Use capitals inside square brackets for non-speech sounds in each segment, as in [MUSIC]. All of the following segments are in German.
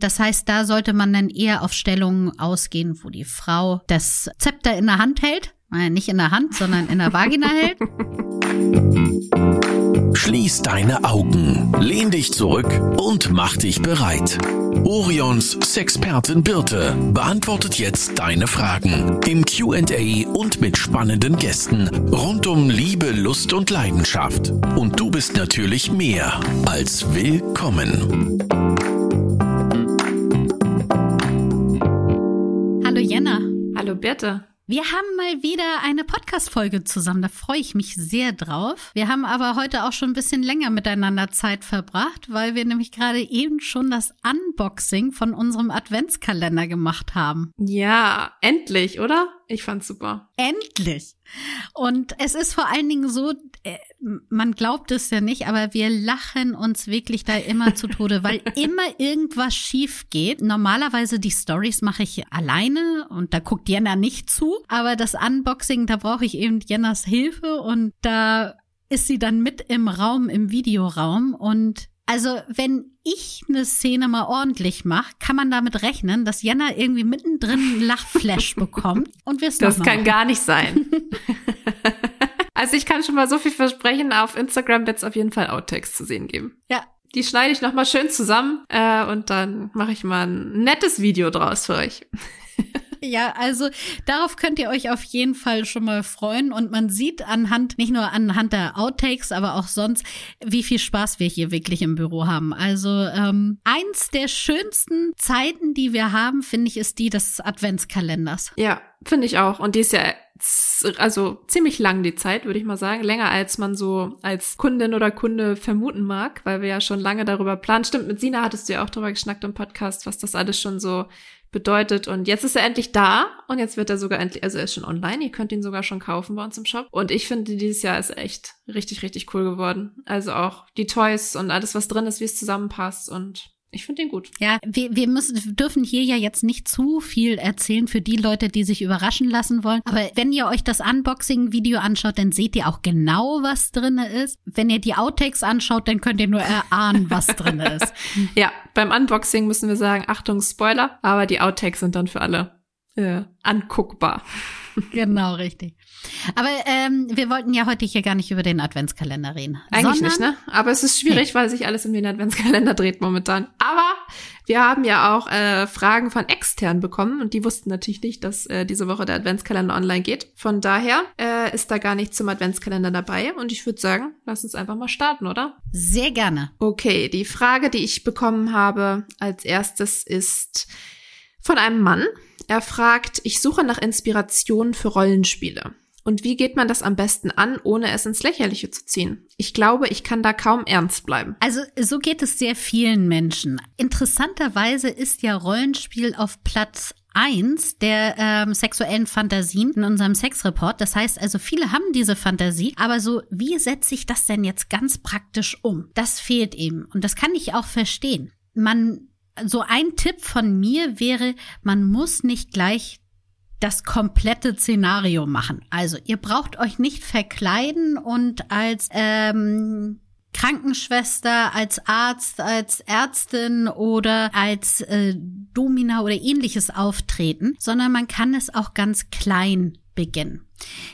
Das heißt, da sollte man dann eher auf Stellungen ausgehen, wo die Frau das Zepter in der Hand hält. Nein, nicht in der Hand, sondern in der Vagina hält. Schließ deine Augen, lehn dich zurück und mach dich bereit. Orions Sexpertin Birte beantwortet jetzt deine Fragen im QA und mit spannenden Gästen rund um Liebe, Lust und Leidenschaft. Und du bist natürlich mehr als willkommen. Birte. Wir haben mal wieder eine Podcast-Folge zusammen. Da freue ich mich sehr drauf. Wir haben aber heute auch schon ein bisschen länger miteinander Zeit verbracht, weil wir nämlich gerade eben schon das Unboxing von unserem Adventskalender gemacht haben. Ja, endlich, oder? Ich fand's super. Endlich. Und es ist vor allen Dingen so, äh, man glaubt es ja nicht, aber wir lachen uns wirklich da immer zu Tode, weil [LAUGHS] immer irgendwas schief geht. Normalerweise die Stories mache ich alleine und da guckt Jenna nicht zu, aber das Unboxing, da brauche ich eben Jennas Hilfe und da ist sie dann mit im Raum, im Videoraum und also, wenn ich eine Szene mal ordentlich mache, kann man damit rechnen, dass Jenna irgendwie mittendrin einen Lachflash [LAUGHS] bekommt und wir es Das kann gar nicht sein. [LAUGHS] also, ich kann schon mal so viel versprechen, auf Instagram wird es auf jeden Fall Outtakes zu sehen geben. Ja. Die schneide ich noch mal schön zusammen äh, und dann mache ich mal ein nettes Video draus für euch. Ja, also darauf könnt ihr euch auf jeden Fall schon mal freuen. Und man sieht anhand, nicht nur anhand der Outtakes, aber auch sonst, wie viel Spaß wir hier wirklich im Büro haben. Also ähm, eins der schönsten Zeiten, die wir haben, finde ich, ist die des Adventskalenders. Ja, finde ich auch. Und die ist ja also ziemlich lang die Zeit, würde ich mal sagen. Länger als man so als Kundin oder Kunde vermuten mag, weil wir ja schon lange darüber planen. Stimmt, mit Sina hattest du ja auch drüber geschnackt im Podcast, was das alles schon so bedeutet. Und jetzt ist er endlich da und jetzt wird er sogar endlich, also er ist schon online, ihr könnt ihn sogar schon kaufen bei uns im Shop. Und ich finde, dieses Jahr ist echt richtig, richtig cool geworden. Also auch die Toys und alles, was drin ist, wie es zusammenpasst und ich finde den gut. Ja, wir, wir müssen, dürfen hier ja jetzt nicht zu viel erzählen für die Leute, die sich überraschen lassen wollen. Aber wenn ihr euch das Unboxing-Video anschaut, dann seht ihr auch genau, was drinne ist. Wenn ihr die Outtakes anschaut, dann könnt ihr nur erahnen, was drinne ist. [LAUGHS] ja, beim Unboxing müssen wir sagen, Achtung, Spoiler, aber die Outtakes sind dann für alle äh, anguckbar. [LAUGHS] genau, richtig. Aber ähm, wir wollten ja heute hier gar nicht über den Adventskalender reden. Eigentlich nicht, ne? Aber es ist schwierig, nee. weil sich alles um den Adventskalender dreht momentan. Aber wir haben ja auch äh, Fragen von extern bekommen und die wussten natürlich nicht, dass äh, diese Woche der Adventskalender online geht. Von daher äh, ist da gar nichts zum Adventskalender dabei und ich würde sagen, lass uns einfach mal starten, oder? Sehr gerne. Okay, die Frage, die ich bekommen habe als erstes ist von einem Mann. Er fragt, ich suche nach Inspiration für Rollenspiele. Und wie geht man das am besten an, ohne es ins Lächerliche zu ziehen? Ich glaube, ich kann da kaum ernst bleiben. Also so geht es sehr vielen Menschen. Interessanterweise ist ja Rollenspiel auf Platz eins der ähm, sexuellen Fantasien in unserem Sexreport. Das heißt also, viele haben diese Fantasie, aber so, wie setze ich das denn jetzt ganz praktisch um? Das fehlt eben. Und das kann ich auch verstehen. Man, so ein Tipp von mir wäre, man muss nicht gleich das komplette Szenario machen. Also ihr braucht euch nicht verkleiden und als ähm, Krankenschwester, als Arzt, als Ärztin oder als äh, Domina oder ähnliches auftreten, sondern man kann es auch ganz klein beginnen.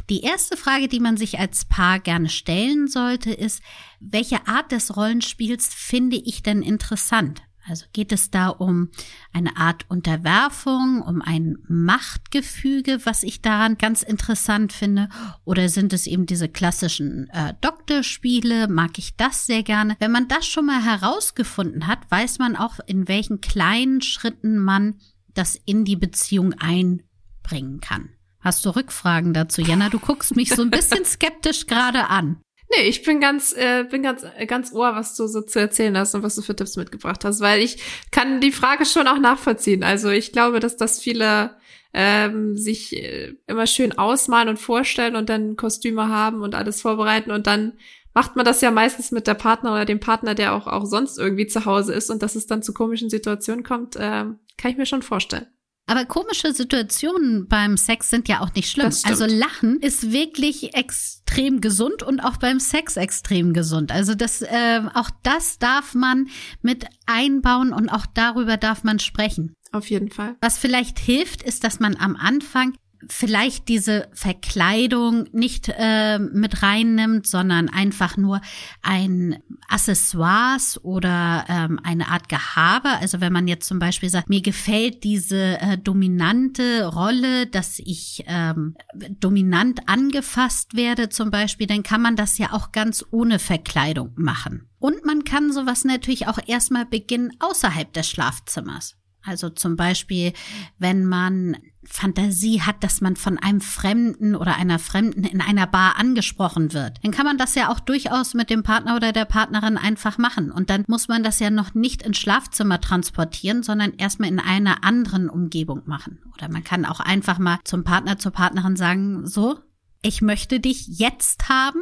Die erste Frage, die man sich als Paar gerne stellen sollte, ist, welche Art des Rollenspiels finde ich denn interessant? Also geht es da um eine Art Unterwerfung, um ein Machtgefüge, was ich daran ganz interessant finde? Oder sind es eben diese klassischen äh, Doktorspiele? Mag ich das sehr gerne? Wenn man das schon mal herausgefunden hat, weiß man auch, in welchen kleinen Schritten man das in die Beziehung einbringen kann. Hast du Rückfragen dazu, Jana? Du guckst mich so ein bisschen [LAUGHS] skeptisch gerade an. Nee, ich bin ganz, äh, bin ganz, äh, ganz ohr, was du so zu erzählen hast und was du für Tipps mitgebracht hast, weil ich kann die Frage schon auch nachvollziehen. Also ich glaube, dass das viele ähm, sich äh, immer schön ausmalen und vorstellen und dann Kostüme haben und alles vorbereiten und dann macht man das ja meistens mit der Partner oder dem Partner, der auch, auch sonst irgendwie zu Hause ist und dass es dann zu komischen Situationen kommt, äh, kann ich mir schon vorstellen. Aber komische Situationen beim Sex sind ja auch nicht schlimm. Also Lachen ist wirklich extrem gesund und auch beim Sex extrem gesund. Also das, äh, auch das darf man mit einbauen und auch darüber darf man sprechen. Auf jeden Fall. Was vielleicht hilft, ist, dass man am Anfang vielleicht diese Verkleidung nicht äh, mit reinnimmt, sondern einfach nur ein Accessoires oder ähm, eine Art Gehabe. Also wenn man jetzt zum Beispiel sagt, mir gefällt diese äh, dominante Rolle, dass ich ähm, dominant angefasst werde zum Beispiel, dann kann man das ja auch ganz ohne Verkleidung machen. Und man kann sowas natürlich auch erstmal beginnen außerhalb des Schlafzimmers. Also zum Beispiel, wenn man Fantasie hat, dass man von einem Fremden oder einer Fremden in einer Bar angesprochen wird, dann kann man das ja auch durchaus mit dem Partner oder der Partnerin einfach machen. Und dann muss man das ja noch nicht ins Schlafzimmer transportieren, sondern erstmal in einer anderen Umgebung machen. Oder man kann auch einfach mal zum Partner, zur Partnerin sagen, so, ich möchte dich jetzt haben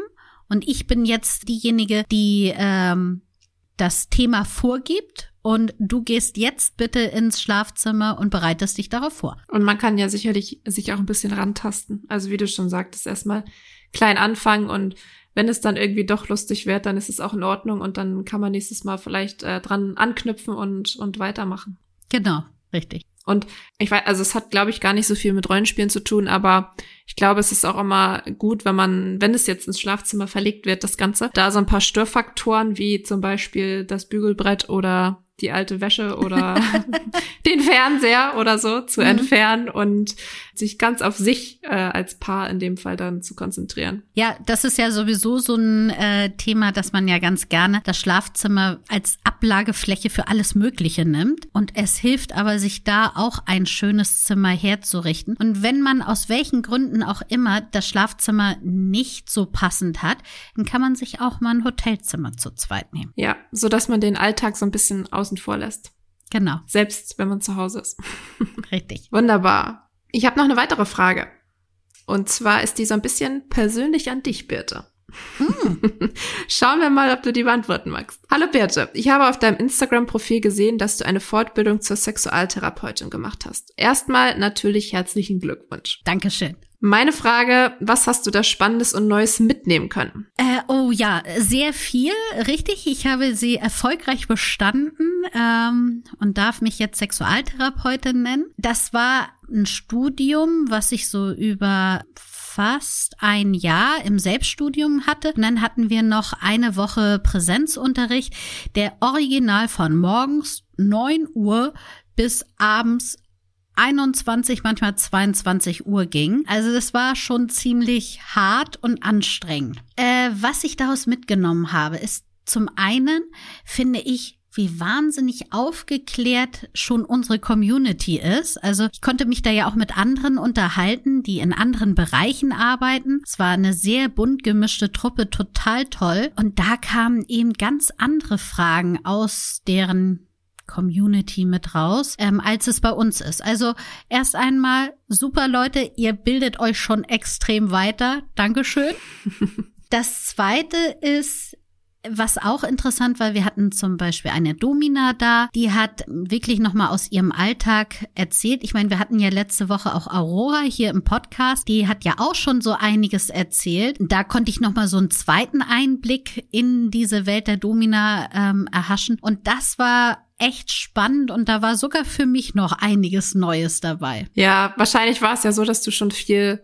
und ich bin jetzt diejenige, die ähm, das Thema vorgibt und du gehst jetzt bitte ins Schlafzimmer und bereitest dich darauf vor. Und man kann ja sicherlich sich auch ein bisschen rantasten. Also wie du schon sagtest, erstmal klein anfangen und wenn es dann irgendwie doch lustig wird, dann ist es auch in Ordnung und dann kann man nächstes Mal vielleicht äh, dran anknüpfen und, und weitermachen. Genau, richtig. Und ich weiß, also es hat, glaube ich, gar nicht so viel mit Rollenspielen zu tun, aber ich glaube, es ist auch immer gut, wenn man, wenn es jetzt ins Schlafzimmer verlegt wird, das Ganze, da so ein paar Störfaktoren wie zum Beispiel das Bügelbrett oder die alte Wäsche oder [LAUGHS] [LAUGHS] den Fernseher oder so zu mhm. entfernen und sich ganz auf sich äh, als Paar in dem Fall dann zu konzentrieren. Ja, das ist ja sowieso so ein äh, Thema, dass man ja ganz gerne das Schlafzimmer als Ablagefläche für alles Mögliche nimmt. Und es hilft aber, sich da auch ein schönes Zimmer herzurichten. Und wenn man aus welchen Gründen auch immer das Schlafzimmer nicht so passend hat, dann kann man sich auch mal ein Hotelzimmer zu zweit nehmen. Ja, so dass man den Alltag so ein bisschen außen vor lässt. Genau. Selbst wenn man zu Hause ist. [LAUGHS] Richtig. Wunderbar. Ich habe noch eine weitere Frage. Und zwar ist die so ein bisschen persönlich an dich, Birte. Hm. [LAUGHS] Schauen wir mal, ob du die beantworten magst. Hallo Birte, ich habe auf deinem Instagram-Profil gesehen, dass du eine Fortbildung zur Sexualtherapeutin gemacht hast. Erstmal natürlich herzlichen Glückwunsch. Dankeschön. Meine Frage, was hast du da Spannendes und Neues mitnehmen können? Äh, oh ja, sehr viel, richtig. Ich habe sie erfolgreich bestanden ähm, und darf mich jetzt Sexualtherapeutin nennen. Das war ein Studium, was ich so über fast ein Jahr im Selbststudium hatte. Und dann hatten wir noch eine Woche Präsenzunterricht, der original von morgens neun Uhr bis abends 21, manchmal 22 Uhr ging. Also das war schon ziemlich hart und anstrengend. Äh, was ich daraus mitgenommen habe, ist zum einen, finde ich, wie wahnsinnig aufgeklärt schon unsere Community ist. Also ich konnte mich da ja auch mit anderen unterhalten, die in anderen Bereichen arbeiten. Es war eine sehr bunt gemischte Truppe, total toll. Und da kamen eben ganz andere Fragen aus deren Community mit raus, ähm, als es bei uns ist. Also erst einmal, super Leute, ihr bildet euch schon extrem weiter. Dankeschön. [LAUGHS] Das zweite ist, was auch interessant war, wir hatten zum Beispiel eine Domina da, die hat wirklich nochmal aus ihrem Alltag erzählt. Ich meine, wir hatten ja letzte Woche auch Aurora hier im Podcast, die hat ja auch schon so einiges erzählt. Da konnte ich nochmal so einen zweiten Einblick in diese Welt der Domina ähm, erhaschen. Und das war echt spannend und da war sogar für mich noch einiges Neues dabei. Ja, wahrscheinlich war es ja so, dass du schon viel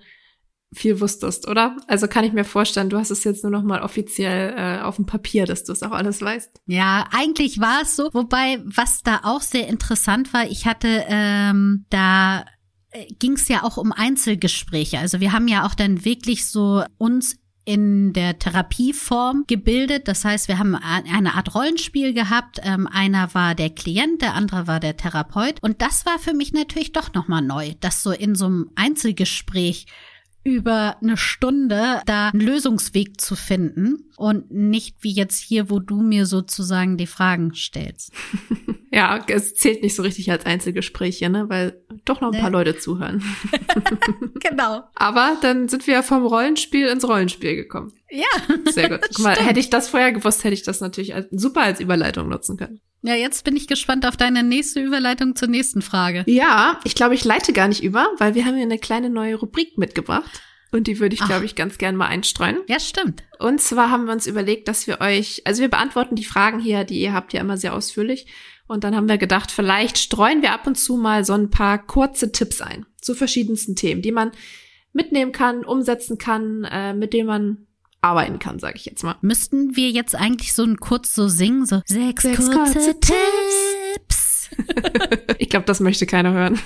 viel wusstest, oder? Also kann ich mir vorstellen, du hast es jetzt nur noch mal offiziell äh, auf dem Papier, dass du es auch alles weißt. Ja, eigentlich war es so. Wobei, was da auch sehr interessant war, ich hatte ähm, da äh, ging es ja auch um Einzelgespräche. Also wir haben ja auch dann wirklich so uns in der Therapieform gebildet. Das heißt, wir haben eine Art Rollenspiel gehabt. Ähm, einer war der Klient, der andere war der Therapeut. Und das war für mich natürlich doch nochmal neu, dass so in so einem Einzelgespräch über eine Stunde da einen Lösungsweg zu finden und nicht wie jetzt hier, wo du mir sozusagen die Fragen stellst. [LAUGHS] ja, es zählt nicht so richtig als Einzelgespräch hier, ne, weil doch noch ein paar Leute zuhören. [LAUGHS] genau. Aber dann sind wir vom Rollenspiel ins Rollenspiel gekommen. Ja. Sehr gut. [LAUGHS] Guck mal, hätte ich das vorher gewusst, hätte ich das natürlich als, super als Überleitung nutzen können. Ja, jetzt bin ich gespannt auf deine nächste Überleitung zur nächsten Frage. Ja, ich glaube, ich leite gar nicht über, weil wir haben hier eine kleine neue Rubrik mitgebracht. Und die würde ich, glaube ich, ganz gern mal einstreuen. Ja, stimmt. Und zwar haben wir uns überlegt, dass wir euch, also wir beantworten die Fragen hier, die ihr habt ja immer sehr ausführlich. Und dann haben wir gedacht, vielleicht streuen wir ab und zu mal so ein paar kurze Tipps ein zu verschiedensten Themen, die man mitnehmen kann, umsetzen kann, äh, mit denen man arbeiten kann, sage ich jetzt mal. Müssten wir jetzt eigentlich so ein kurz so singen, so sechs, sechs kurze, kurze Tipps. [LAUGHS] ich glaube, das möchte keiner hören.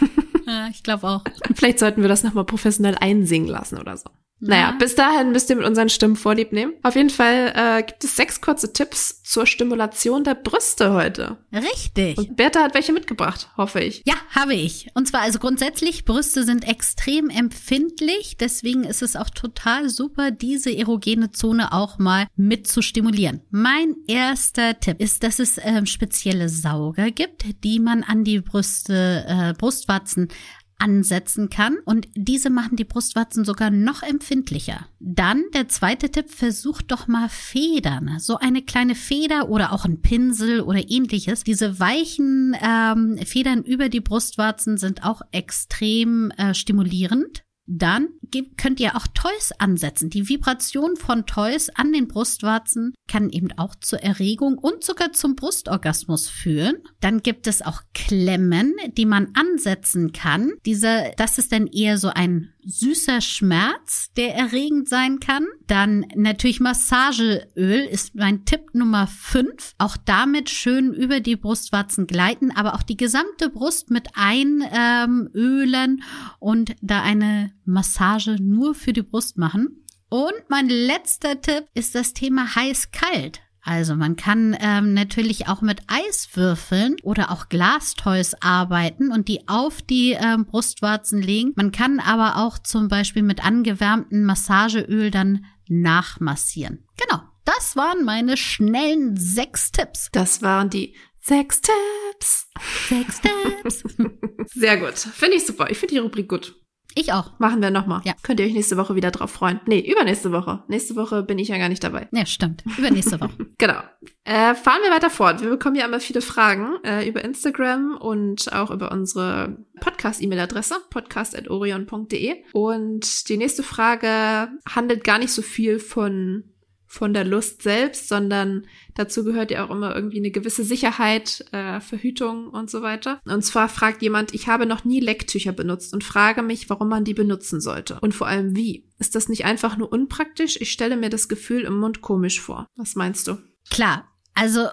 Ja, ich glaube auch. Vielleicht sollten wir das nochmal professionell einsingen lassen oder so. Naja, bis dahin müsst ihr mit unseren Stimmen vorlieb nehmen. Auf jeden Fall äh, gibt es sechs kurze Tipps zur Stimulation der Brüste heute. Richtig. Und Bertha hat welche mitgebracht, hoffe ich. Ja, habe ich. Und zwar also grundsätzlich, Brüste sind extrem empfindlich. Deswegen ist es auch total super, diese erogene Zone auch mal mit zu stimulieren. Mein erster Tipp ist, dass es äh, spezielle Sauger gibt, die man an die Brüste, äh, Brustwarzen ansetzen kann und diese machen die Brustwarzen sogar noch empfindlicher. Dann der zweite Tipp, versucht doch mal Federn. So eine kleine Feder oder auch ein Pinsel oder ähnliches. Diese weichen ähm, Federn über die Brustwarzen sind auch extrem äh, stimulierend. Dann könnt ihr auch Toys ansetzen. Die Vibration von Toys an den Brustwarzen kann eben auch zur Erregung und sogar zum Brustorgasmus führen. Dann gibt es auch Klemmen, die man ansetzen kann. Diese, das ist dann eher so ein süßer Schmerz, der erregend sein kann. Dann natürlich Massageöl ist mein Tipp Nummer 5. Auch damit schön über die Brustwarzen gleiten, aber auch die gesamte Brust mit einölen ähm, und da eine Massage nur für die Brust machen. Und mein letzter Tipp ist das Thema heiß-kalt. Also man kann ähm, natürlich auch mit Eiswürfeln oder auch Glastoys arbeiten und die auf die ähm, Brustwarzen legen. Man kann aber auch zum Beispiel mit angewärmtem Massageöl dann nachmassieren. Genau, das waren meine schnellen sechs Tipps. Das waren die sechs Tipps. Sechs Tipps. [LAUGHS] Sehr gut. Finde ich super. Ich finde die Rubrik gut. Ich auch. Machen wir nochmal. Ja. Könnt ihr euch nächste Woche wieder drauf freuen. Nee, übernächste Woche. Nächste Woche bin ich ja gar nicht dabei. Ja, stimmt. Übernächste Woche. [LAUGHS] genau. Äh, fahren wir weiter fort. Wir bekommen ja immer viele Fragen äh, über Instagram und auch über unsere Podcast-E-Mail-Adresse, podcast.orion.de. Und die nächste Frage handelt gar nicht so viel von von der Lust selbst, sondern dazu gehört ja auch immer irgendwie eine gewisse Sicherheit, äh, Verhütung und so weiter. Und zwar fragt jemand, ich habe noch nie Lecktücher benutzt und frage mich, warum man die benutzen sollte. Und vor allem wie. Ist das nicht einfach nur unpraktisch? Ich stelle mir das Gefühl im Mund komisch vor. Was meinst du? Klar, also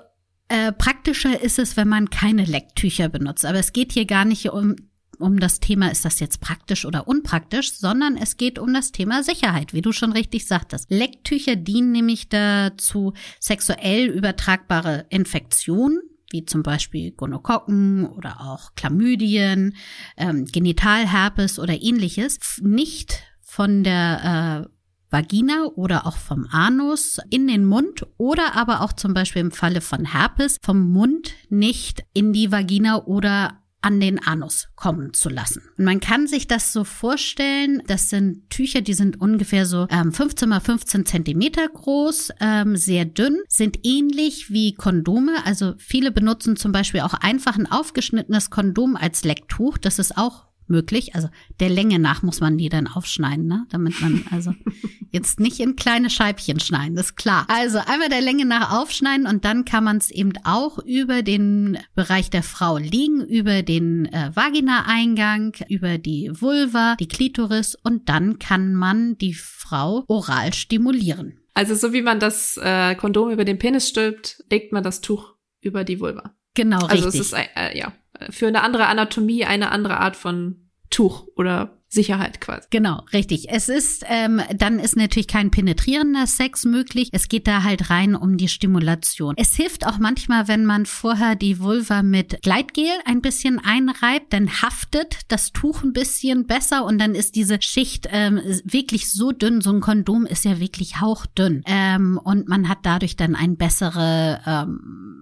äh, praktischer ist es, wenn man keine Lecktücher benutzt. Aber es geht hier gar nicht um um das Thema, ist das jetzt praktisch oder unpraktisch, sondern es geht um das Thema Sicherheit, wie du schon richtig sagtest. Lecktücher dienen nämlich dazu, sexuell übertragbare Infektionen wie zum Beispiel Gonokokken oder auch Chlamydien, ähm, Genitalherpes oder ähnliches, nicht von der äh, Vagina oder auch vom Anus in den Mund oder aber auch zum Beispiel im Falle von Herpes vom Mund nicht in die Vagina oder an den Anus kommen zu lassen. Und man kann sich das so vorstellen, das sind Tücher, die sind ungefähr so ähm, 15 mal 15 Zentimeter groß, ähm, sehr dünn, sind ähnlich wie Kondome. Also viele benutzen zum Beispiel auch einfach ein aufgeschnittenes Kondom als Lecktuch. Das ist auch möglich. Also der Länge nach muss man die dann aufschneiden, ne? damit man also [LAUGHS] jetzt nicht in kleine Scheibchen schneiden, das ist klar. Also einmal der Länge nach aufschneiden und dann kann man es eben auch über den Bereich der Frau liegen, über den äh, Vagina-Eingang, über die Vulva, die Klitoris und dann kann man die Frau oral stimulieren. Also so wie man das äh, Kondom über den Penis stülpt, legt man das Tuch über die Vulva. Genau, also richtig. Also es ist, äh, ja, für eine andere Anatomie eine andere Art von Tuch oder Sicherheit quasi. Genau, richtig. Es ist, ähm, dann ist natürlich kein penetrierender Sex möglich. Es geht da halt rein um die Stimulation. Es hilft auch manchmal, wenn man vorher die Vulva mit Gleitgel ein bisschen einreibt, dann haftet das Tuch ein bisschen besser und dann ist diese Schicht ähm, wirklich so dünn. So ein Kondom ist ja wirklich hauchdünn ähm, und man hat dadurch dann ein bessere ähm,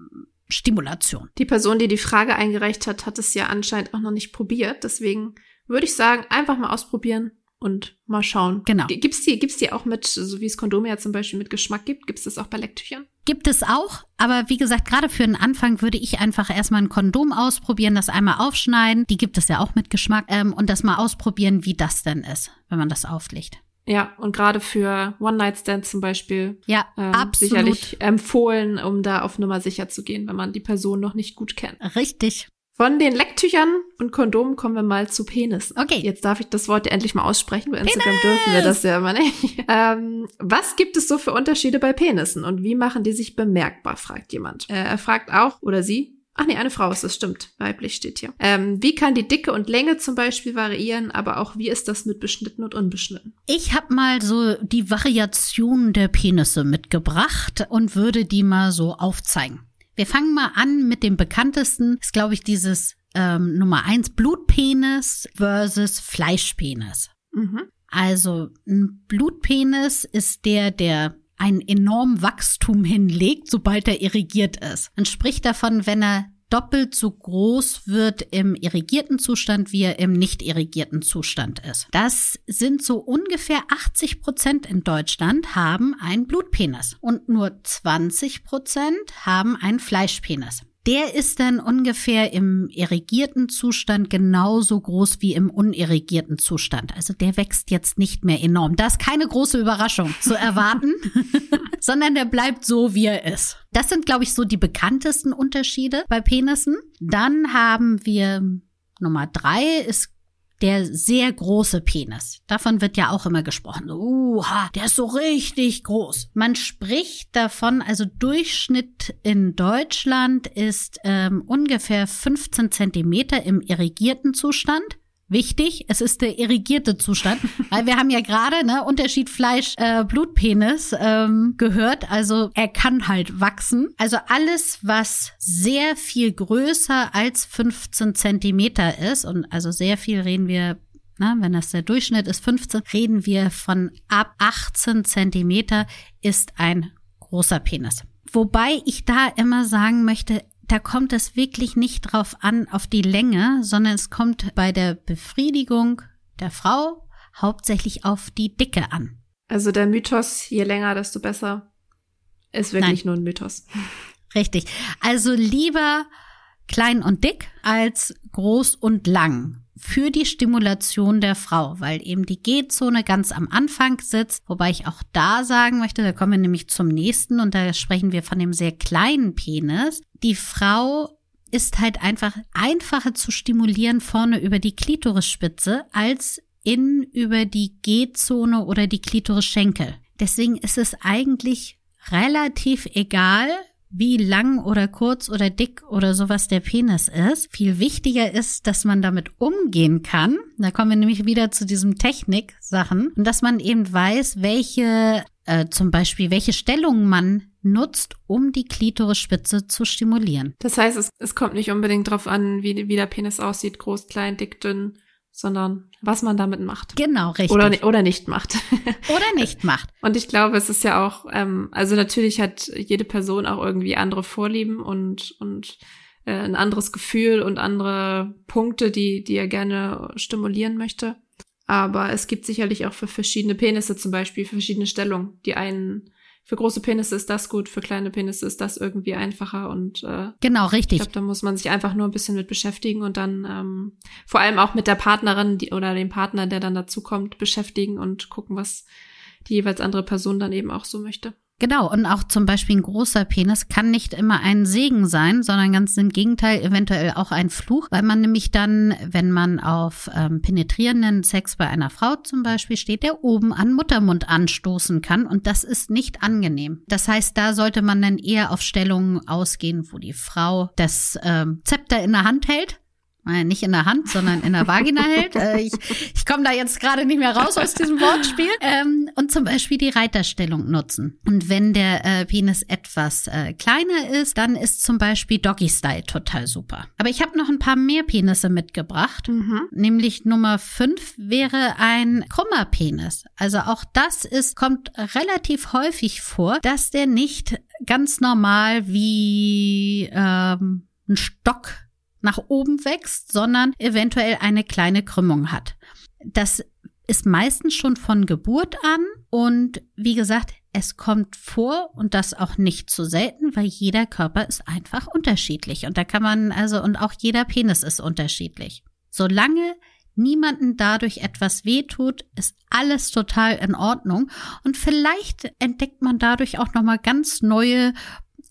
Stimulation. Die Person, die die Frage eingereicht hat, hat es ja anscheinend auch noch nicht probiert. Deswegen würde ich sagen, einfach mal ausprobieren und mal schauen. Genau. Gibt's die, gibt's die auch mit, so wie es Kondome ja zum Beispiel mit Geschmack gibt, gibt's das auch bei Lecktüchern? Gibt es auch, aber wie gesagt, gerade für den Anfang würde ich einfach erstmal ein Kondom ausprobieren, das einmal aufschneiden. Die gibt es ja auch mit Geschmack ähm, und das mal ausprobieren, wie das denn ist, wenn man das auflegt. Ja, und gerade für One-Night-Stands zum Beispiel. Ja, ähm, absolut. Sicherlich empfohlen, um da auf Nummer sicher zu gehen, wenn man die Person noch nicht gut kennt. Richtig. Von den Lecktüchern und Kondomen kommen wir mal zu Penis. Okay. Jetzt darf ich das Wort ja endlich mal aussprechen. Bei Instagram dürfen wir das ja immer nicht. [LAUGHS] Ähm, was gibt es so für Unterschiede bei Penissen und wie machen die sich bemerkbar, fragt jemand. Äh, er fragt auch, oder sie, Ach nee, eine Frau ist das, stimmt. Weiblich steht hier. Ähm, wie kann die Dicke und Länge zum Beispiel variieren, aber auch wie ist das mit beschnitten und unbeschnitten? Ich habe mal so die Variation der Penisse mitgebracht und würde die mal so aufzeigen. Wir fangen mal an mit dem bekanntesten, ist glaube ich dieses ähm, Nummer eins Blutpenis versus Fleischpenis. Mhm. Also ein Blutpenis ist der, der ein enorm Wachstum hinlegt, sobald er irrigiert ist. Man spricht davon, wenn er doppelt so groß wird im irrigierten Zustand, wie er im nicht irrigierten Zustand ist. Das sind so ungefähr 80 Prozent in Deutschland haben einen Blutpenis und nur 20 Prozent haben einen Fleischpenis. Der ist dann ungefähr im irrigierten Zustand genauso groß wie im unirrigierten Zustand. Also der wächst jetzt nicht mehr enorm. Da ist keine große Überraschung zu erwarten, [LAUGHS] sondern der bleibt so, wie er ist. Das sind, glaube ich, so die bekanntesten Unterschiede bei Penissen. Dann haben wir Nummer drei ist der sehr große Penis. Davon wird ja auch immer gesprochen. Uha, der ist so richtig groß. Man spricht davon, also Durchschnitt in Deutschland ist ähm, ungefähr 15 Zentimeter im irrigierten Zustand. Wichtig, es ist der irrigierte Zustand, [LAUGHS] weil wir haben ja gerade ne Unterschied Fleisch äh, ähm, gehört, also er kann halt wachsen. Also alles, was sehr viel größer als 15 Zentimeter ist und also sehr viel reden wir na, wenn das der Durchschnitt ist 15, reden wir von ab 18 Zentimeter ist ein großer Penis. Wobei ich da immer sagen möchte, da kommt es wirklich nicht drauf an, auf die Länge, sondern es kommt bei der Befriedigung der Frau hauptsächlich auf die Dicke an. Also der Mythos, je länger, desto besser, ist wirklich Nein. nur ein Mythos. Richtig. Also lieber klein und dick als groß und lang für die Stimulation der Frau, weil eben die G-Zone ganz am Anfang sitzt, wobei ich auch da sagen möchte, da kommen wir nämlich zum nächsten und da sprechen wir von dem sehr kleinen Penis. Die Frau ist halt einfach einfacher zu stimulieren vorne über die Klitorisspitze als innen über die G-Zone oder die Klitorisschenkel. Deswegen ist es eigentlich relativ egal, wie lang oder kurz oder dick oder sowas der Penis ist. Viel wichtiger ist, dass man damit umgehen kann. Da kommen wir nämlich wieder zu diesem Technik-Sachen und dass man eben weiß, welche äh, zum Beispiel welche Stellung man nutzt, um die Klitorisspitze zu stimulieren. Das heißt, es, es kommt nicht unbedingt darauf an, wie, wie der Penis aussieht, groß, klein, dick, dünn, sondern was man damit macht. Genau, richtig. Oder, oder nicht macht. [LAUGHS] oder nicht macht. Und ich glaube, es ist ja auch, ähm, also natürlich hat jede Person auch irgendwie andere Vorlieben und, und äh, ein anderes Gefühl und andere Punkte, die, die er gerne stimulieren möchte. Aber es gibt sicherlich auch für verschiedene Penisse zum Beispiel verschiedene Stellungen. Die einen für große Penisse ist das gut, für kleine Penisse ist das irgendwie einfacher und äh, genau richtig. Ich glaube, da muss man sich einfach nur ein bisschen mit beschäftigen und dann ähm, vor allem auch mit der Partnerin die, oder dem Partner, der dann dazukommt, beschäftigen und gucken, was die jeweils andere Person dann eben auch so möchte. Genau, und auch zum Beispiel ein großer Penis kann nicht immer ein Segen sein, sondern ganz im Gegenteil, eventuell auch ein Fluch, weil man nämlich dann, wenn man auf ähm, penetrierenden Sex bei einer Frau zum Beispiel steht, der oben an Muttermund anstoßen kann und das ist nicht angenehm. Das heißt, da sollte man dann eher auf Stellungen ausgehen, wo die Frau das ähm, Zepter in der Hand hält äh, nicht in der Hand, sondern in der Vagina hält. Äh, ich ich komme da jetzt gerade nicht mehr raus aus diesem Wortspiel. Ähm, und zum Beispiel die Reiterstellung nutzen. Und wenn der äh, Penis etwas äh, kleiner ist, dann ist zum Beispiel Doggy Style total super. Aber ich habe noch ein paar mehr Penisse mitgebracht. Mhm. Nämlich Nummer fünf wäre ein krummer Penis. Also auch das ist, kommt relativ häufig vor, dass der nicht ganz normal wie ähm, ein Stock nach oben wächst, sondern eventuell eine kleine Krümmung hat. Das ist meistens schon von Geburt an und wie gesagt, es kommt vor und das auch nicht zu selten, weil jeder Körper ist einfach unterschiedlich und da kann man also und auch jeder Penis ist unterschiedlich. Solange niemanden dadurch etwas wehtut, ist alles total in Ordnung und vielleicht entdeckt man dadurch auch noch mal ganz neue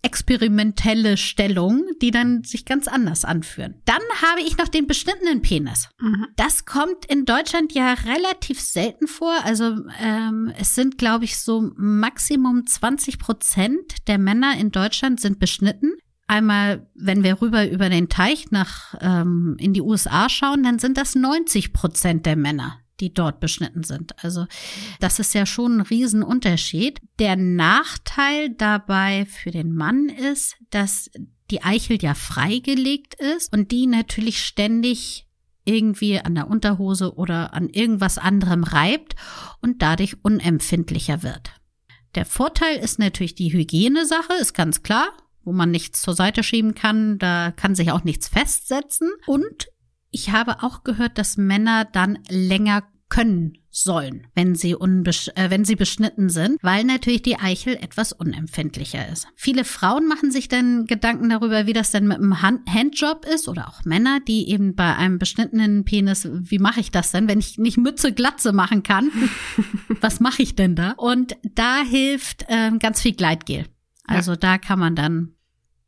experimentelle Stellungen, die dann sich ganz anders anführen. Dann habe ich noch den beschnittenen Penis. Mhm. Das kommt in Deutschland ja relativ selten vor. Also ähm, es sind, glaube ich, so Maximum 20 Prozent der Männer in Deutschland sind beschnitten. Einmal, wenn wir rüber über den Teich nach ähm, in die USA schauen, dann sind das 90 Prozent der Männer, die dort beschnitten sind. Also das ist ja schon ein Riesenunterschied. Der Nachteil dabei für den Mann ist, dass die Eichel ja freigelegt ist und die natürlich ständig irgendwie an der Unterhose oder an irgendwas anderem reibt und dadurch unempfindlicher wird. Der Vorteil ist natürlich die Hygienesache, ist ganz klar, wo man nichts zur Seite schieben kann, da kann sich auch nichts festsetzen und ich habe auch gehört, dass Männer dann länger können sollen, wenn sie, unbesch äh, wenn sie beschnitten sind, weil natürlich die Eichel etwas unempfindlicher ist. Viele Frauen machen sich dann Gedanken darüber, wie das denn mit einem Hand Handjob ist oder auch Männer, die eben bei einem beschnittenen Penis, wie mache ich das denn, wenn ich nicht Mütze Glatze machen kann? [LAUGHS] was mache ich denn da? Und da hilft äh, ganz viel Gleitgel. Also ja. da kann man dann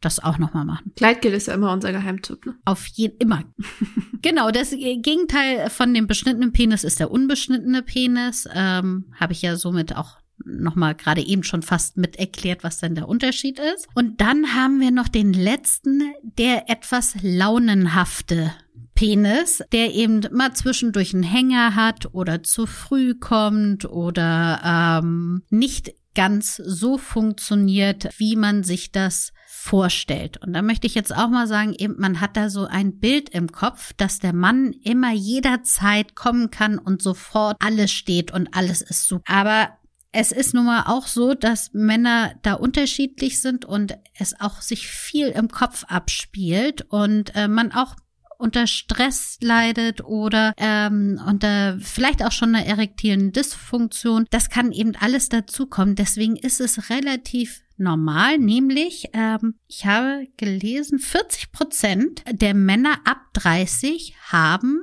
das auch nochmal machen. Gleitgel ist ja immer unser Geheimtipp. Ne? Auf jeden, immer. [LAUGHS] genau, das Gegenteil von dem beschnittenen Penis ist der unbeschnittene Penis. Ähm, Habe ich ja somit auch nochmal gerade eben schon fast mit erklärt, was denn der Unterschied ist. Und dann haben wir noch den letzten, der etwas launenhafte Penis, der eben mal zwischendurch einen Hänger hat oder zu früh kommt oder ähm, nicht ganz so funktioniert, wie man sich das vorstellt. Und da möchte ich jetzt auch mal sagen, eben, man hat da so ein Bild im Kopf, dass der Mann immer jederzeit kommen kann und sofort alles steht und alles ist super. Aber es ist nun mal auch so, dass Männer da unterschiedlich sind und es auch sich viel im Kopf abspielt und äh, man auch unter Stress leidet oder ähm, unter vielleicht auch schon einer erektilen Dysfunktion. Das kann eben alles dazukommen. Deswegen ist es relativ normal, nämlich ähm, ich habe gelesen, 40 Prozent der Männer ab 30 haben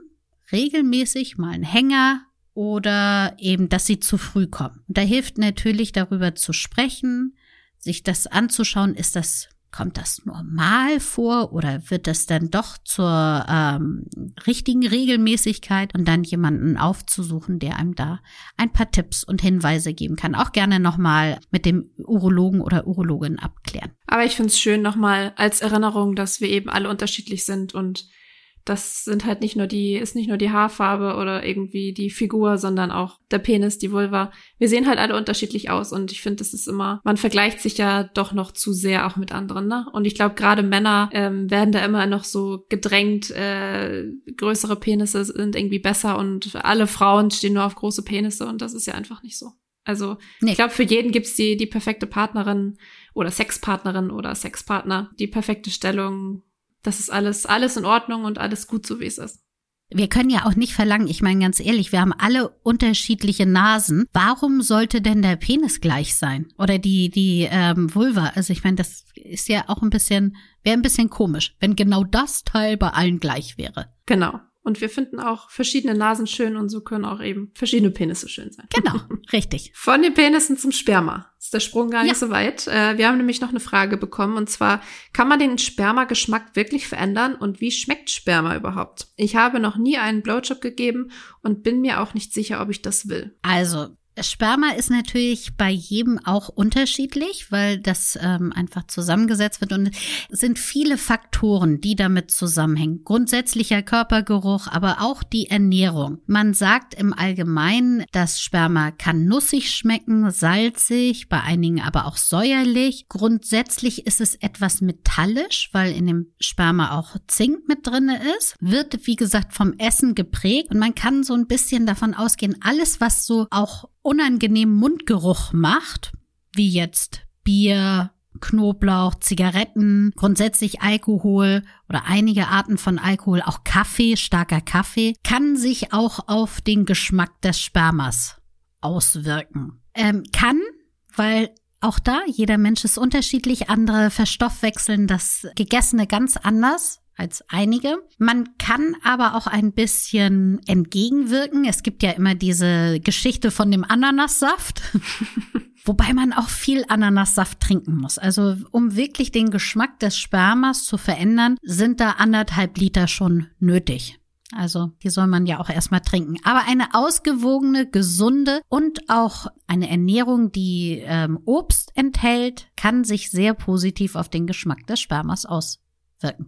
regelmäßig mal einen Hänger oder eben, dass sie zu früh kommen. da hilft natürlich darüber zu sprechen, sich das anzuschauen, ist das Kommt das normal vor oder wird das dann doch zur ähm, richtigen Regelmäßigkeit und dann jemanden aufzusuchen, der einem da ein paar Tipps und Hinweise geben kann. Auch gerne nochmal mit dem Urologen oder Urologin abklären. Aber ich finde es schön nochmal als Erinnerung, dass wir eben alle unterschiedlich sind und das sind halt nicht nur die, ist nicht nur die Haarfarbe oder irgendwie die Figur, sondern auch der Penis, die Vulva. Wir sehen halt alle unterschiedlich aus und ich finde, das ist immer, man vergleicht sich ja doch noch zu sehr auch mit anderen, ne? Und ich glaube, gerade Männer ähm, werden da immer noch so gedrängt, äh, größere Penisse sind irgendwie besser und alle Frauen stehen nur auf große Penisse und das ist ja einfach nicht so. Also nee. ich glaube, für jeden gibt's die, die perfekte Partnerin oder Sexpartnerin oder Sexpartner, die perfekte Stellung, das ist alles, alles in Ordnung und alles gut so, wie es ist. Wir können ja auch nicht verlangen, ich meine ganz ehrlich, wir haben alle unterschiedliche Nasen. Warum sollte denn der Penis gleich sein? Oder die, die ähm, Vulva? Also ich meine, das ist ja auch ein bisschen, wäre ein bisschen komisch, wenn genau das Teil bei allen gleich wäre. Genau. Und wir finden auch verschiedene Nasen schön und so können auch eben verschiedene Penisse schön sein. Genau, [LAUGHS] richtig. Von den Penissen zum Sperma. Ist der Sprung gar nicht ja. so weit. Äh, wir haben nämlich noch eine Frage bekommen und zwar, kann man den Spermageschmack wirklich verändern und wie schmeckt Sperma überhaupt? Ich habe noch nie einen Blowjob gegeben und bin mir auch nicht sicher, ob ich das will. Also, Sperma ist natürlich bei jedem auch unterschiedlich, weil das ähm, einfach zusammengesetzt wird und es sind viele Faktoren, die damit zusammenhängen. Grundsätzlicher Körpergeruch, aber auch die Ernährung. Man sagt im Allgemeinen, das Sperma kann nussig schmecken, salzig, bei einigen aber auch säuerlich. Grundsätzlich ist es etwas metallisch, weil in dem Sperma auch Zink mit drinne ist. Wird, wie gesagt, vom Essen geprägt und man kann so ein bisschen davon ausgehen, alles, was so auch unangenehmen Mundgeruch macht, wie jetzt Bier, Knoblauch, Zigaretten, grundsätzlich Alkohol oder einige Arten von Alkohol, auch Kaffee, starker Kaffee, kann sich auch auf den Geschmack des Spermas auswirken. Ähm, kann, weil auch da, jeder Mensch ist unterschiedlich, andere verstoffwechseln das Gegessene ganz anders als einige. Man kann aber auch ein bisschen entgegenwirken. Es gibt ja immer diese Geschichte von dem Ananassaft. [LAUGHS] Wobei man auch viel Ananassaft trinken muss. Also um wirklich den Geschmack des Spermas zu verändern, sind da anderthalb Liter schon nötig. Also die soll man ja auch erstmal trinken. Aber eine ausgewogene, gesunde und auch eine Ernährung, die ähm, Obst enthält, kann sich sehr positiv auf den Geschmack des Spermas auswirken.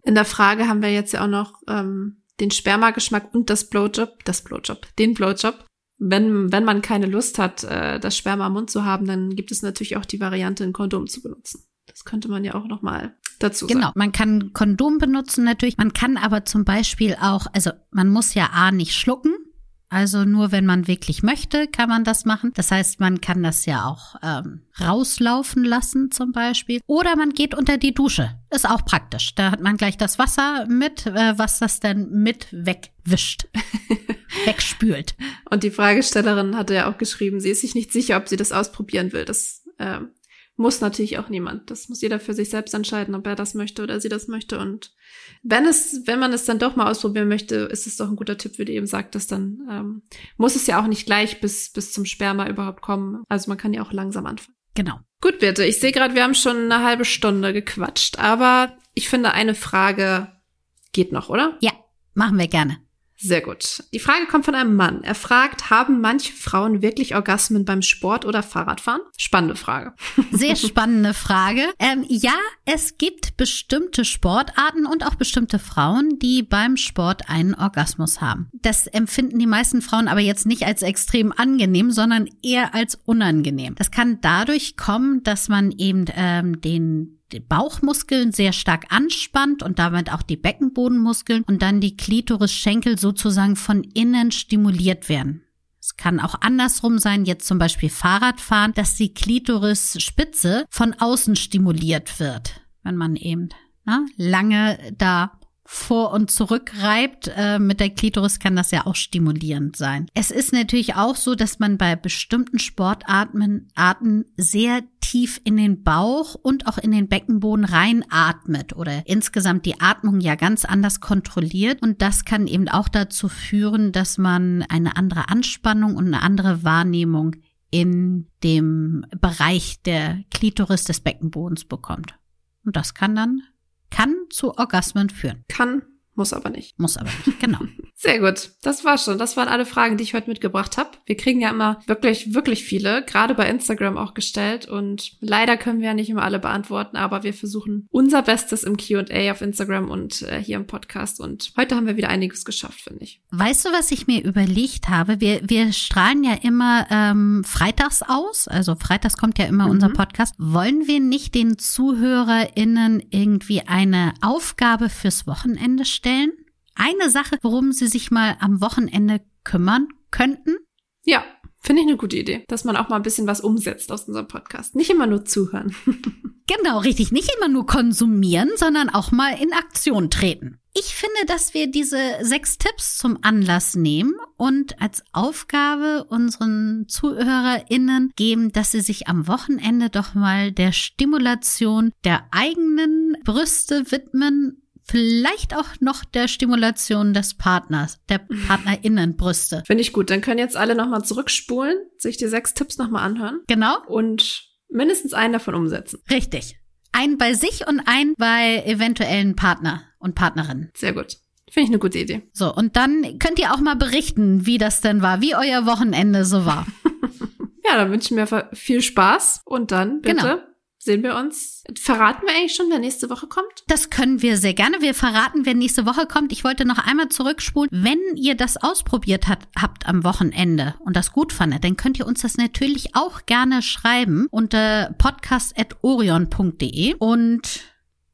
In der Frage haben wir jetzt ja auch noch ähm, den Spermageschmack und das Blowjob, das Blowjob, den Blowjob. Wenn, wenn man keine Lust hat, äh, das Sperma am Mund zu haben, dann gibt es natürlich auch die Variante, ein Kondom zu benutzen. Das könnte man ja auch noch mal dazu sagen. Genau, man kann Kondom benutzen natürlich. Man kann aber zum Beispiel auch, also man muss ja A nicht schlucken. Also nur wenn man wirklich möchte, kann man das machen. Das heißt, man kann das ja auch ähm, rauslaufen lassen zum Beispiel. Oder man geht unter die Dusche. Ist auch praktisch. Da hat man gleich das Wasser mit, äh, was das dann mit wegwischt, [LAUGHS] wegspült. Und die Fragestellerin hatte ja auch geschrieben, sie ist sich nicht sicher, ob sie das ausprobieren will. Das ähm, muss natürlich auch niemand. Das muss jeder für sich selbst entscheiden, ob er das möchte oder sie das möchte. Und wenn es, wenn man es dann doch mal ausprobieren möchte, ist es doch ein guter Tipp, wie du eben sagtest, dann ähm, muss es ja auch nicht gleich bis, bis zum Sperma überhaupt kommen. Also man kann ja auch langsam anfangen. Genau. Gut, bitte. Ich sehe gerade, wir haben schon eine halbe Stunde gequatscht, aber ich finde, eine Frage geht noch, oder? Ja, machen wir gerne. Sehr gut. Die Frage kommt von einem Mann. Er fragt, haben manche Frauen wirklich Orgasmen beim Sport oder Fahrradfahren? Spannende Frage. [LAUGHS] Sehr spannende Frage. Ähm, ja, es gibt bestimmte Sportarten und auch bestimmte Frauen, die beim Sport einen Orgasmus haben. Das empfinden die meisten Frauen aber jetzt nicht als extrem angenehm, sondern eher als unangenehm. Das kann dadurch kommen, dass man eben ähm, den die Bauchmuskeln sehr stark anspannt und damit auch die Beckenbodenmuskeln und dann die Klitoris-Schenkel sozusagen von innen stimuliert werden. Es kann auch andersrum sein, jetzt zum Beispiel Fahrradfahren, dass die Klitoris-Spitze von außen stimuliert wird, wenn man eben ne, lange da vor und zurück reibt äh, mit der Klitoris, kann das ja auch stimulierend sein. Es ist natürlich auch so, dass man bei bestimmten Sportarten Arten sehr tief in den Bauch und auch in den Beckenboden reinatmet oder insgesamt die Atmung ja ganz anders kontrolliert. Und das kann eben auch dazu führen, dass man eine andere Anspannung und eine andere Wahrnehmung in dem Bereich der Klitoris des Beckenbodens bekommt. Und das kann dann kann zu Orgasmen führen. Kann, muss aber nicht. Muss aber nicht, genau. [LAUGHS] Sehr gut. Das war schon. Das waren alle Fragen, die ich heute mitgebracht habe. Wir kriegen ja immer wirklich, wirklich viele, gerade bei Instagram auch gestellt. Und leider können wir ja nicht immer alle beantworten, aber wir versuchen unser Bestes im QA auf Instagram und äh, hier im Podcast. Und heute haben wir wieder einiges geschafft, finde ich. Weißt du, was ich mir überlegt habe? Wir, wir strahlen ja immer ähm, freitags aus. Also freitags kommt ja immer mhm. unser Podcast. Wollen wir nicht den ZuhörerInnen irgendwie eine Aufgabe fürs Wochenende stellen? Eine Sache, worum Sie sich mal am Wochenende kümmern könnten? Ja, finde ich eine gute Idee, dass man auch mal ein bisschen was umsetzt aus unserem Podcast. Nicht immer nur zuhören. [LAUGHS] genau, richtig. Nicht immer nur konsumieren, sondern auch mal in Aktion treten. Ich finde, dass wir diese sechs Tipps zum Anlass nehmen und als Aufgabe unseren ZuhörerInnen geben, dass sie sich am Wochenende doch mal der Stimulation der eigenen Brüste widmen Vielleicht auch noch der Stimulation des Partners, der PartnerInnenbrüste. Finde ich gut. Dann können jetzt alle nochmal zurückspulen, sich die sechs Tipps nochmal anhören. Genau. Und mindestens einen davon umsetzen. Richtig. Ein bei sich und ein bei eventuellen Partner und Partnerinnen. Sehr gut. Finde ich eine gute Idee. So, und dann könnt ihr auch mal berichten, wie das denn war, wie euer Wochenende so war. [LAUGHS] ja, dann wünschen wir viel Spaß und dann bitte genau sehen wir uns. Verraten wir eigentlich schon, wer nächste Woche kommt? Das können wir sehr gerne. Wir verraten, wer nächste Woche kommt. Ich wollte noch einmal zurückspulen. Wenn ihr das ausprobiert hat, habt am Wochenende und das gut fandet, dann könnt ihr uns das natürlich auch gerne schreiben unter podcast.orion.de und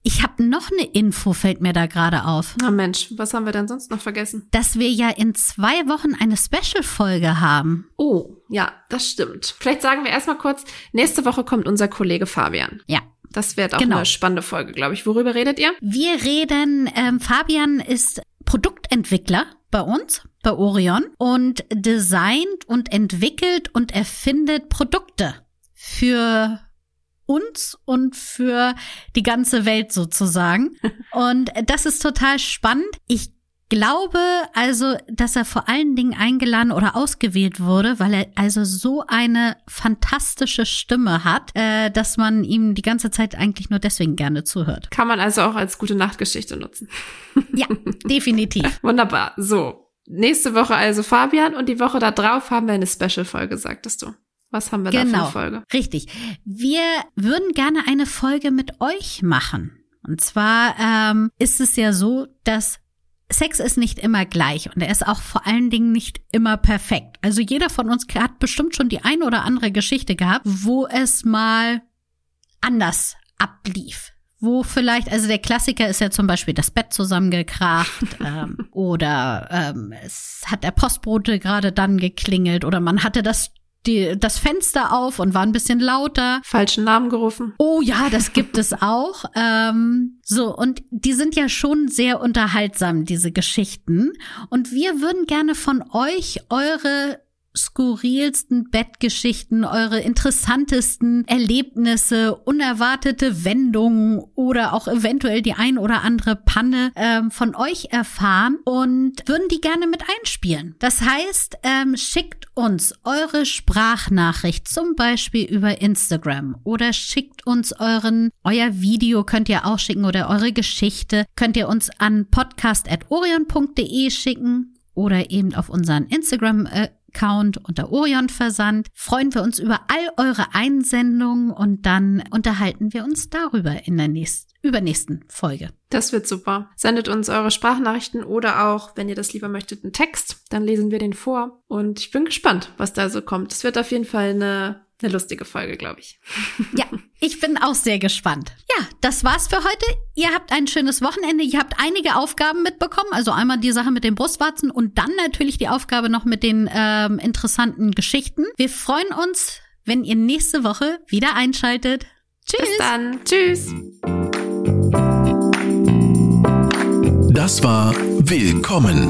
ich habe noch eine Info, fällt mir da gerade auf. Na Mensch, was haben wir denn sonst noch vergessen? Dass wir ja in zwei Wochen eine Special-Folge haben. Oh, ja, das stimmt. Vielleicht sagen wir erstmal kurz, nächste Woche kommt unser Kollege Fabian. Ja. Das wird auch Genau. eine spannende Folge, glaube ich. Worüber redet ihr? Wir reden, ähm, Fabian ist Produktentwickler bei uns, bei Orion und designt und entwickelt und erfindet Produkte für uns und für die ganze Welt sozusagen. [LAUGHS] Und das ist total spannend. Ich glaube also, dass er vor allen Dingen eingeladen oder ausgewählt wurde, weil er also so eine fantastische Stimme hat, äh, dass man ihm die ganze Zeit eigentlich nur deswegen gerne zuhört. Kann man also auch als gute Nachtgeschichte nutzen. [LAUGHS] Ja, definitiv. [LAUGHS] Wunderbar. So. Nächste Woche also Fabian und die Woche da drauf haben wir eine Special-Folge, sagtest du. Was haben wir da für Genau, eine Folge? richtig. Wir würden gerne eine Folge mit euch machen. Und zwar ähm, ist es ja so, dass Sex ist nicht immer gleich und er ist auch vor allen Dingen nicht immer perfekt. Also jeder von uns hat bestimmt schon die eine oder andere Geschichte gehabt, wo es mal anders ablief. Wo vielleicht, also der Klassiker ist ja zum Beispiel das Bett zusammengekracht [LAUGHS] ähm, oder ähm, es hat der Postbote gerade dann geklingelt oder man hatte das, die, das Fenster auf und war ein bisschen lauter. Falschen Namen gerufen. Oh ja, das gibt es [LAUGHS] auch. Ähm, so, und die sind ja schon sehr unterhaltsam, diese Geschichten. Und wir würden gerne von euch eure skurrilsten Bettgeschichten, eure interessantesten Erlebnisse, unerwartete Wendungen oder auch eventuell die ein oder andere Panne ähm, von euch erfahren und würden die gerne mit einspielen. Das heißt, ähm, schickt uns eure Sprachnachricht zum Beispiel über Instagram oder schickt uns euren, euer Video könnt ihr auch schicken oder eure Geschichte könnt ihr uns an podcast.orion.de schicken oder eben auf unseren Instagram Account unter Orion Versand. Freuen wir uns über all eure Einsendungen und dann unterhalten wir uns darüber in der nächsten, übernächsten Folge. Das wird super. Sendet uns eure Sprachnachrichten oder auch, wenn ihr das lieber möchtet, einen Text. Dann lesen wir den vor. Und ich bin gespannt, was da so kommt. Es wird auf jeden Fall eine, eine lustige Folge, glaube ich. [LAUGHS] Ja, ich bin auch sehr gespannt. Ja, das war's für heute. Ihr habt ein schönes Wochenende. Ihr habt einige Aufgaben mitbekommen. Also einmal die Sache mit den Brustwarzen und dann natürlich die Aufgabe noch mit den ähm, interessanten Geschichten. Wir freuen uns, wenn ihr nächste Woche wieder einschaltet. Tschüss. Bis dann. Tschüss. Das war Willkommen,